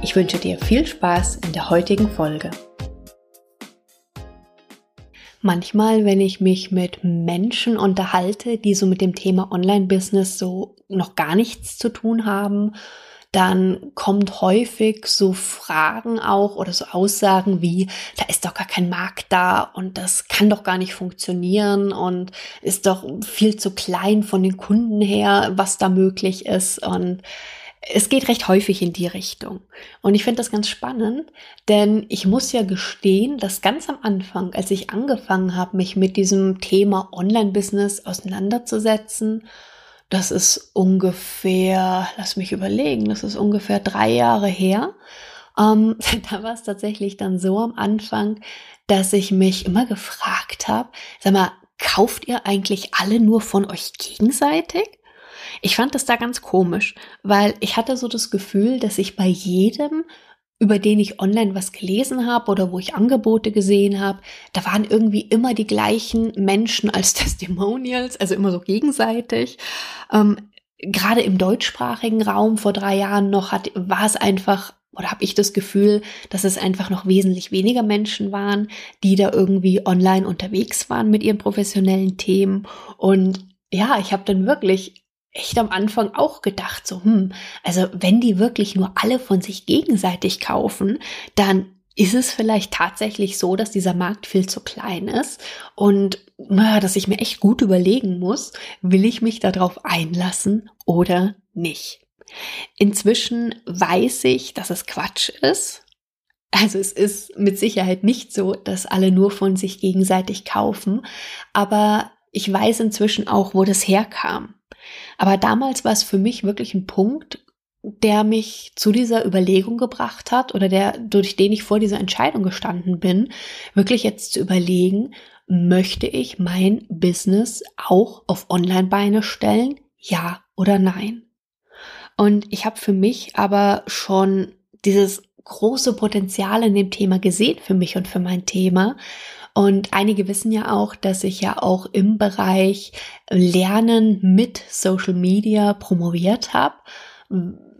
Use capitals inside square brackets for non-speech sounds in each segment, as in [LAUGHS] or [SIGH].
Ich wünsche dir viel Spaß in der heutigen Folge. Manchmal, wenn ich mich mit Menschen unterhalte, die so mit dem Thema Online-Business so noch gar nichts zu tun haben, dann kommt häufig so Fragen auch oder so Aussagen wie, da ist doch gar kein Markt da und das kann doch gar nicht funktionieren und ist doch viel zu klein von den Kunden her, was da möglich ist und es geht recht häufig in die Richtung. Und ich finde das ganz spannend, denn ich muss ja gestehen, dass ganz am Anfang, als ich angefangen habe, mich mit diesem Thema Online-Business auseinanderzusetzen, das ist ungefähr, lass mich überlegen, das ist ungefähr drei Jahre her. Ähm, [LAUGHS] da war es tatsächlich dann so am Anfang, dass ich mich immer gefragt habe, sag mal, kauft ihr eigentlich alle nur von euch gegenseitig? Ich fand das da ganz komisch, weil ich hatte so das Gefühl, dass ich bei jedem, über den ich online was gelesen habe oder wo ich Angebote gesehen habe, da waren irgendwie immer die gleichen Menschen als [LAUGHS] Testimonials, also immer so gegenseitig. Ähm, Gerade im deutschsprachigen Raum vor drei Jahren noch hat, war es einfach oder habe ich das Gefühl, dass es einfach noch wesentlich weniger Menschen waren, die da irgendwie online unterwegs waren mit ihren professionellen Themen. Und ja, ich habe dann wirklich echt am Anfang auch gedacht, so, hm, also wenn die wirklich nur alle von sich gegenseitig kaufen, dann ist es vielleicht tatsächlich so, dass dieser Markt viel zu klein ist und dass ich mir echt gut überlegen muss, will ich mich darauf einlassen oder nicht. Inzwischen weiß ich, dass es Quatsch ist. Also es ist mit Sicherheit nicht so, dass alle nur von sich gegenseitig kaufen, aber ich weiß inzwischen auch, wo das herkam. Aber damals war es für mich wirklich ein Punkt, der mich zu dieser Überlegung gebracht hat oder der, durch den ich vor dieser Entscheidung gestanden bin, wirklich jetzt zu überlegen, möchte ich mein Business auch auf Online-Beine stellen? Ja oder nein? Und ich habe für mich aber schon dieses große Potenzial in dem Thema gesehen für mich und für mein Thema und einige wissen ja auch, dass ich ja auch im Bereich Lernen mit Social Media promoviert habe.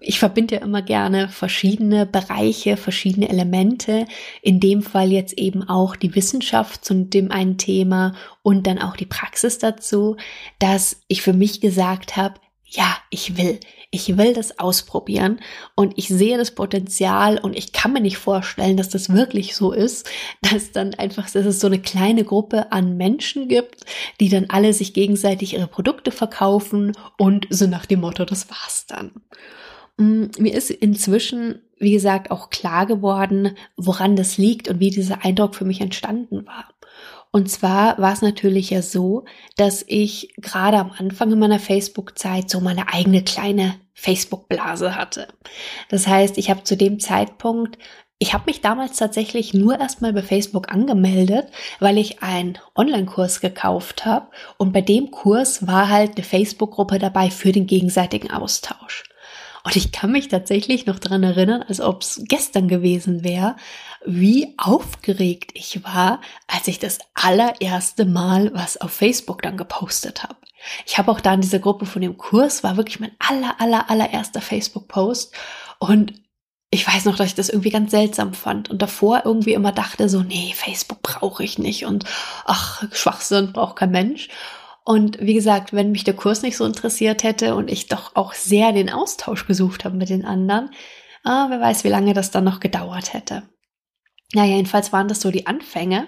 Ich verbinde ja immer gerne verschiedene Bereiche, verschiedene Elemente. In dem Fall jetzt eben auch die Wissenschaft zu dem einen Thema und dann auch die Praxis dazu, dass ich für mich gesagt habe, ja, ich will. Ich will das ausprobieren und ich sehe das Potenzial und ich kann mir nicht vorstellen, dass das wirklich so ist, [LAUGHS] dass dann einfach, dass es so eine kleine Gruppe an Menschen gibt, die dann alle sich gegenseitig ihre Produkte verkaufen und so nach dem Motto, das war's dann. Mm, mir ist inzwischen, wie gesagt, auch klar geworden, woran das liegt und wie dieser Eindruck für mich entstanden war. Und zwar war es natürlich ja so, dass ich gerade am Anfang in meiner Facebook-Zeit so meine eigene kleine Facebook-Blase hatte. Das heißt, ich habe zu dem Zeitpunkt ich habe mich damals tatsächlich nur erstmal bei Facebook angemeldet, weil ich einen Online-Kurs gekauft habe und bei dem Kurs war halt eine Facebook-Gruppe dabei für den gegenseitigen Austausch. Und ich kann mich tatsächlich noch dran erinnern, als ob es gestern gewesen wäre, wie aufgeregt ich war, als ich das allererste Mal was auf Facebook dann gepostet habe. Ich habe auch da in dieser Gruppe von dem Kurs, war wirklich mein aller, aller, allererster Facebook-Post und ich weiß noch, dass ich das irgendwie ganz seltsam fand und davor irgendwie immer dachte so, nee, Facebook brauche ich nicht und ach, Schwachsinn braucht kein Mensch. Und wie gesagt, wenn mich der Kurs nicht so interessiert hätte und ich doch auch sehr den Austausch gesucht habe mit den anderen, ah, wer weiß, wie lange das dann noch gedauert hätte. Naja, jedenfalls waren das so die Anfänge.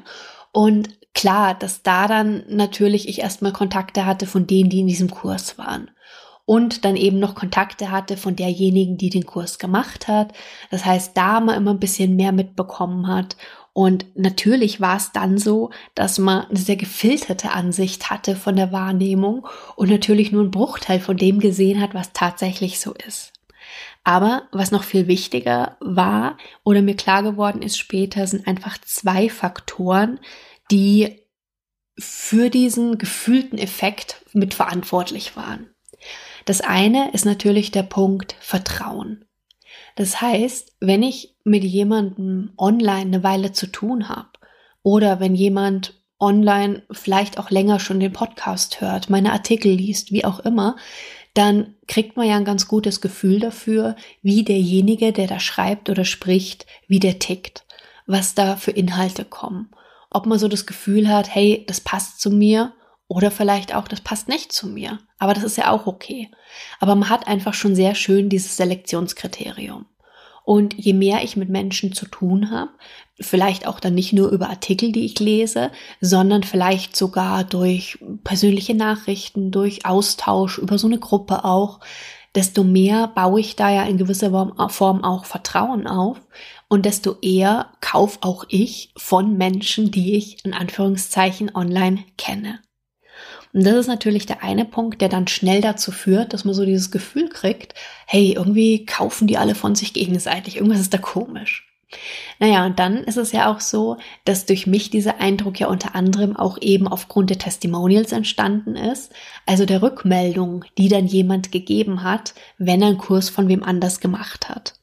Und klar, dass da dann natürlich ich erstmal Kontakte hatte von denen, die in diesem Kurs waren. Und dann eben noch Kontakte hatte von derjenigen, die den Kurs gemacht hat. Das heißt, da man immer ein bisschen mehr mitbekommen hat. Und natürlich war es dann so, dass man eine sehr gefilterte Ansicht hatte von der Wahrnehmung und natürlich nur einen Bruchteil von dem gesehen hat, was tatsächlich so ist. Aber was noch viel wichtiger war oder mir klar geworden ist später, sind einfach zwei Faktoren, die für diesen gefühlten Effekt mitverantwortlich waren. Das eine ist natürlich der Punkt Vertrauen. Das heißt, wenn ich mit jemandem online eine Weile zu tun habe oder wenn jemand online vielleicht auch länger schon den Podcast hört, meine Artikel liest, wie auch immer, dann kriegt man ja ein ganz gutes Gefühl dafür, wie derjenige, der da schreibt oder spricht, wie der tickt, was da für Inhalte kommen. Ob man so das Gefühl hat, hey, das passt zu mir oder vielleicht auch, das passt nicht zu mir. Aber das ist ja auch okay. Aber man hat einfach schon sehr schön dieses Selektionskriterium. Und je mehr ich mit Menschen zu tun habe, vielleicht auch dann nicht nur über Artikel, die ich lese, sondern vielleicht sogar durch persönliche Nachrichten, durch Austausch über so eine Gruppe auch, desto mehr baue ich da ja in gewisser Form auch Vertrauen auf und desto eher kauf auch ich von Menschen, die ich in Anführungszeichen online kenne. Und das ist natürlich der eine Punkt, der dann schnell dazu führt, dass man so dieses Gefühl kriegt, hey, irgendwie kaufen die alle von sich gegenseitig, irgendwas ist da komisch. Naja, und dann ist es ja auch so, dass durch mich dieser Eindruck ja unter anderem auch eben aufgrund der Testimonials entstanden ist, also der Rückmeldung, die dann jemand gegeben hat, wenn er einen Kurs von wem anders gemacht hat.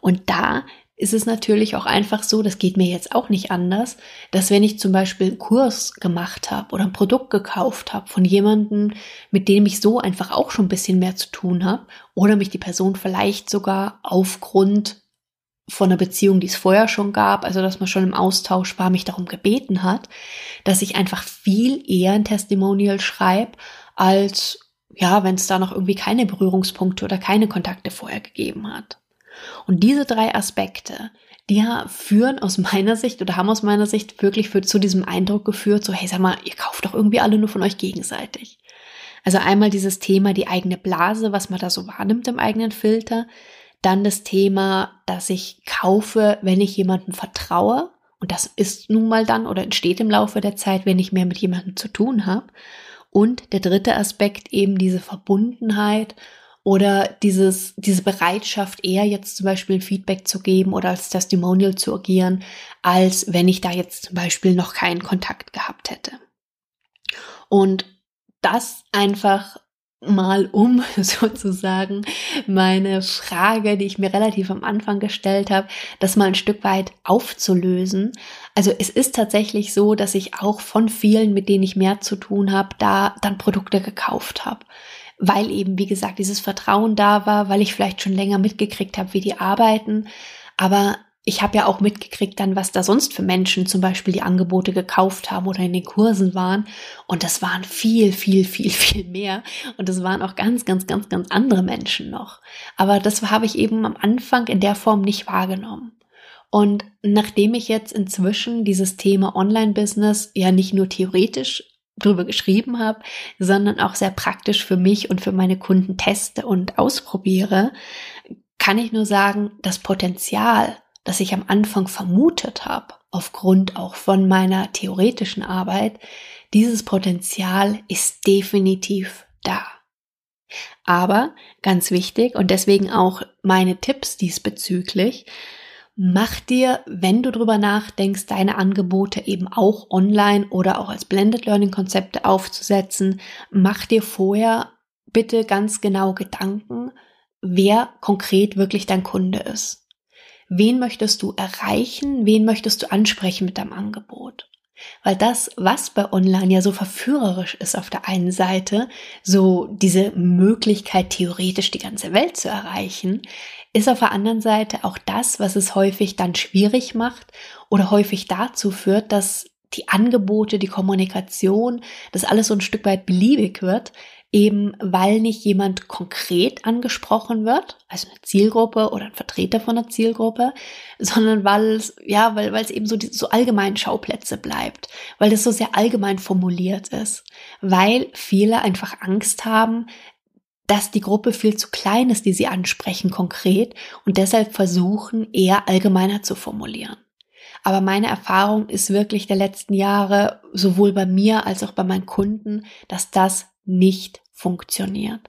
Und da ist es natürlich auch einfach so, das geht mir jetzt auch nicht anders, dass wenn ich zum Beispiel einen Kurs gemacht habe oder ein Produkt gekauft habe von jemandem, mit dem ich so einfach auch schon ein bisschen mehr zu tun habe, oder mich die Person vielleicht sogar aufgrund von einer Beziehung, die es vorher schon gab, also dass man schon im Austausch war, mich darum gebeten hat, dass ich einfach viel eher ein Testimonial schreibe, als ja, wenn es da noch irgendwie keine Berührungspunkte oder keine Kontakte vorher gegeben hat. Und diese drei Aspekte, die führen aus meiner Sicht oder haben aus meiner Sicht wirklich für, zu diesem Eindruck geführt, so, hey, sag mal, ihr kauft doch irgendwie alle nur von euch gegenseitig. Also einmal dieses Thema, die eigene Blase, was man da so wahrnimmt im eigenen Filter. Dann das Thema, dass ich kaufe, wenn ich jemandem vertraue. Und das ist nun mal dann oder entsteht im Laufe der Zeit, wenn ich mehr mit jemandem zu tun habe. Und der dritte Aspekt eben diese Verbundenheit oder dieses, diese Bereitschaft, eher jetzt zum Beispiel Feedback zu geben oder als Testimonial zu agieren, als wenn ich da jetzt zum Beispiel noch keinen Kontakt gehabt hätte. Und das einfach mal um [LAUGHS] sozusagen meine Frage, die ich mir relativ am Anfang gestellt habe, das mal ein Stück weit aufzulösen. Also es ist tatsächlich so, dass ich auch von vielen, mit denen ich mehr zu tun habe, da dann Produkte gekauft habe weil eben, wie gesagt, dieses Vertrauen da war, weil ich vielleicht schon länger mitgekriegt habe, wie die arbeiten. Aber ich habe ja auch mitgekriegt dann, was da sonst für Menschen zum Beispiel die Angebote gekauft haben oder in den Kursen waren. Und das waren viel, viel, viel, [LAUGHS] viel mehr. Und das waren auch ganz, ganz, ganz, ganz andere Menschen noch. Aber das habe ich eben am Anfang in der Form nicht wahrgenommen. Und nachdem ich jetzt inzwischen dieses Thema Online-Business ja nicht nur theoretisch drüber geschrieben habe, sondern auch sehr praktisch für mich und für meine Kunden teste und ausprobiere, kann ich nur sagen, das Potenzial, das ich am Anfang vermutet habe, aufgrund auch von meiner theoretischen Arbeit, dieses Potenzial ist definitiv da. Aber ganz wichtig und deswegen auch meine Tipps diesbezüglich, Mach dir, wenn du drüber nachdenkst, deine Angebote eben auch online oder auch als Blended Learning Konzepte aufzusetzen, mach dir vorher bitte ganz genau Gedanken, wer konkret wirklich dein Kunde ist. Wen möchtest du erreichen? Wen möchtest du ansprechen mit deinem Angebot? Weil das, was bei Online ja so verführerisch ist auf der einen Seite, so diese Möglichkeit theoretisch die ganze Welt zu erreichen, ist auf der anderen Seite auch das, was es häufig dann schwierig macht oder häufig dazu führt, dass die Angebote, die Kommunikation, das alles so ein Stück weit beliebig wird, eben weil nicht jemand konkret angesprochen wird, also eine Zielgruppe oder ein Vertreter von einer Zielgruppe, sondern weil es, ja, weil, weil es eben so, die, so allgemein Schauplätze bleibt, weil das so sehr allgemein formuliert ist, weil viele einfach Angst haben, dass die Gruppe viel zu klein ist, die sie ansprechen konkret und deshalb versuchen, eher allgemeiner zu formulieren. Aber meine Erfahrung ist wirklich der letzten Jahre, sowohl bei mir als auch bei meinen Kunden, dass das nicht funktioniert.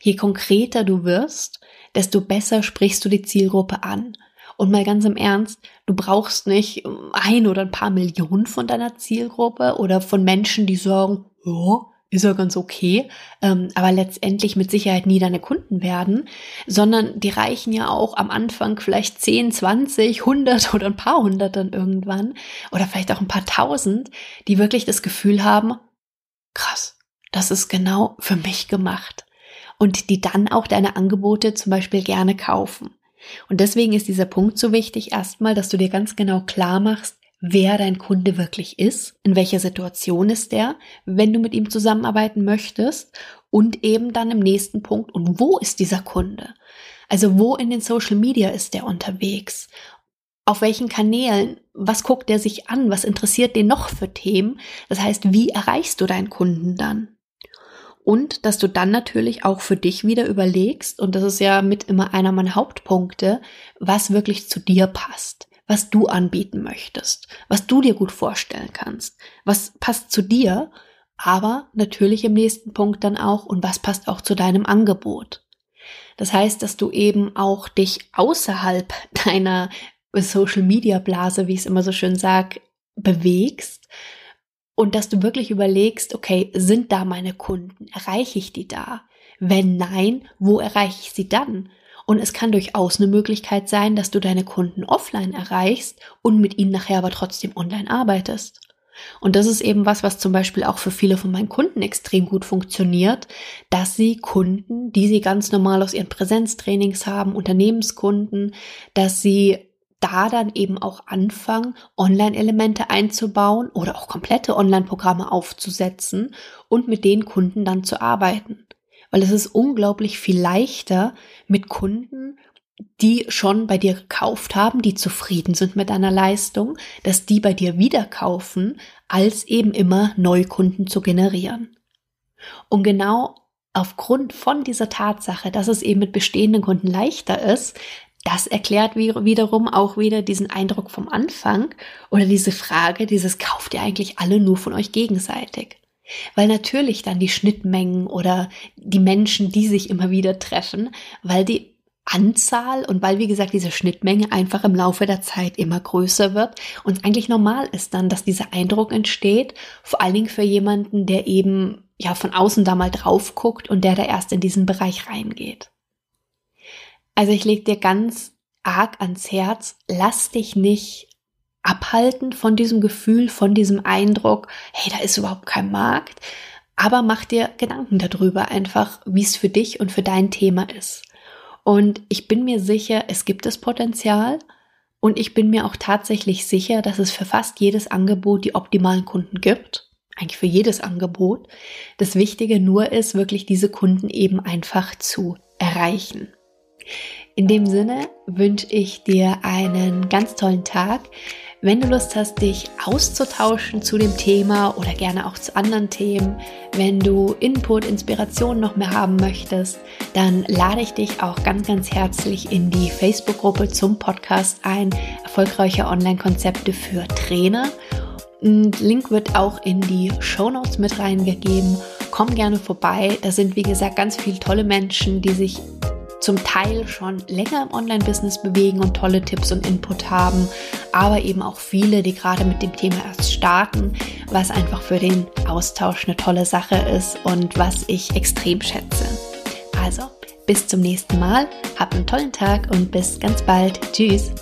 Je konkreter du wirst, desto besser sprichst du die Zielgruppe an. Und mal ganz im Ernst, du brauchst nicht ein oder ein paar Millionen von deiner Zielgruppe oder von Menschen, die sagen, ja, ist ja ganz okay, ähm, aber letztendlich mit Sicherheit nie deine Kunden werden, sondern die reichen ja auch am Anfang vielleicht 10, 20, 100 oder ein paar hundert dann irgendwann oder vielleicht auch ein paar tausend, die wirklich das Gefühl haben, krass, das ist genau für mich gemacht und die dann auch deine Angebote zum Beispiel gerne kaufen. Und deswegen ist dieser Punkt so wichtig, erstmal, dass du dir ganz genau klar machst, wer dein Kunde wirklich ist, in welcher Situation ist der, wenn du mit ihm zusammenarbeiten möchtest und eben dann im nächsten Punkt, und wo ist dieser Kunde? Also wo in den Social Media ist der unterwegs? Auf welchen Kanälen? Was guckt er sich an? Was interessiert den noch für Themen? Das heißt, wie erreichst du deinen Kunden dann? Und dass du dann natürlich auch für dich wieder überlegst, und das ist ja mit immer einer meiner Hauptpunkte, was wirklich zu dir passt was du anbieten möchtest, was du dir gut vorstellen kannst, was passt zu dir, aber natürlich im nächsten Punkt dann auch und was passt auch zu deinem Angebot. Das heißt, dass du eben auch dich außerhalb [LAUGHS] deiner Social Media Blase, wie ich es immer so schön sag, bewegst und dass du wirklich überlegst, okay, sind da meine Kunden? Erreiche ich die da? Wenn nein, wo erreiche ich sie dann? Und es kann durchaus eine Möglichkeit sein, dass du deine Kunden offline erreichst und mit ihnen nachher aber trotzdem online arbeitest. Und das ist eben was, was zum Beispiel auch für viele von meinen Kunden extrem gut funktioniert, dass sie Kunden, die sie ganz normal aus ihren Präsenztrainings haben, Unternehmenskunden, dass sie da dann eben auch anfangen, Online-Elemente einzubauen oder auch komplette Online-Programme aufzusetzen und mit den Kunden dann zu arbeiten weil es ist unglaublich viel leichter mit Kunden, die schon bei dir gekauft haben, die zufrieden sind mit deiner Leistung, dass die bei dir wieder kaufen, als eben immer Neukunden zu generieren. Und genau aufgrund von dieser Tatsache, dass es eben mit bestehenden Kunden leichter ist, das erklärt wiederum auch wieder diesen Eindruck vom Anfang oder diese Frage, dieses kauft ihr eigentlich alle nur von euch gegenseitig. Weil natürlich dann die Schnittmengen oder die Menschen, die sich immer wieder treffen, weil die Anzahl und weil, wie gesagt, diese Schnittmenge einfach im Laufe der Zeit immer größer wird und eigentlich normal ist dann, dass dieser Eindruck entsteht, vor allen Dingen für jemanden, der eben ja von außen da mal drauf guckt und der da erst in diesen Bereich reingeht. Also ich leg dir ganz arg ans Herz, lass dich nicht abhalten von diesem Gefühl, von diesem Eindruck, hey, da ist überhaupt kein Markt. Aber mach dir Gedanken darüber einfach, wie es für dich und für dein Thema ist. Und ich bin mir sicher, es gibt das Potenzial. Und ich bin mir auch tatsächlich sicher, dass es für fast jedes Angebot die optimalen Kunden gibt. Eigentlich für jedes Angebot. Das Wichtige nur ist, wirklich diese Kunden eben einfach zu erreichen. In dem Sinne wünsche ich dir einen ganz tollen Tag. Wenn du Lust hast, dich auszutauschen zu dem Thema oder gerne auch zu anderen Themen, wenn du Input, Inspiration noch mehr haben möchtest, dann lade ich dich auch ganz, ganz herzlich in die Facebook-Gruppe zum Podcast ein, erfolgreiche Online-Konzepte für Trainer. Ein Link wird auch in die Show Notes mit reingegeben. Komm gerne vorbei. Da sind, wie gesagt, ganz viele tolle Menschen, die sich zum Teil schon länger im Online-Business bewegen und tolle Tipps und Input haben, aber eben auch viele, die gerade mit dem Thema erst starten, was einfach für den Austausch eine tolle Sache ist und was ich extrem schätze. Also, bis zum nächsten Mal, habt einen tollen Tag und bis ganz bald. Tschüss.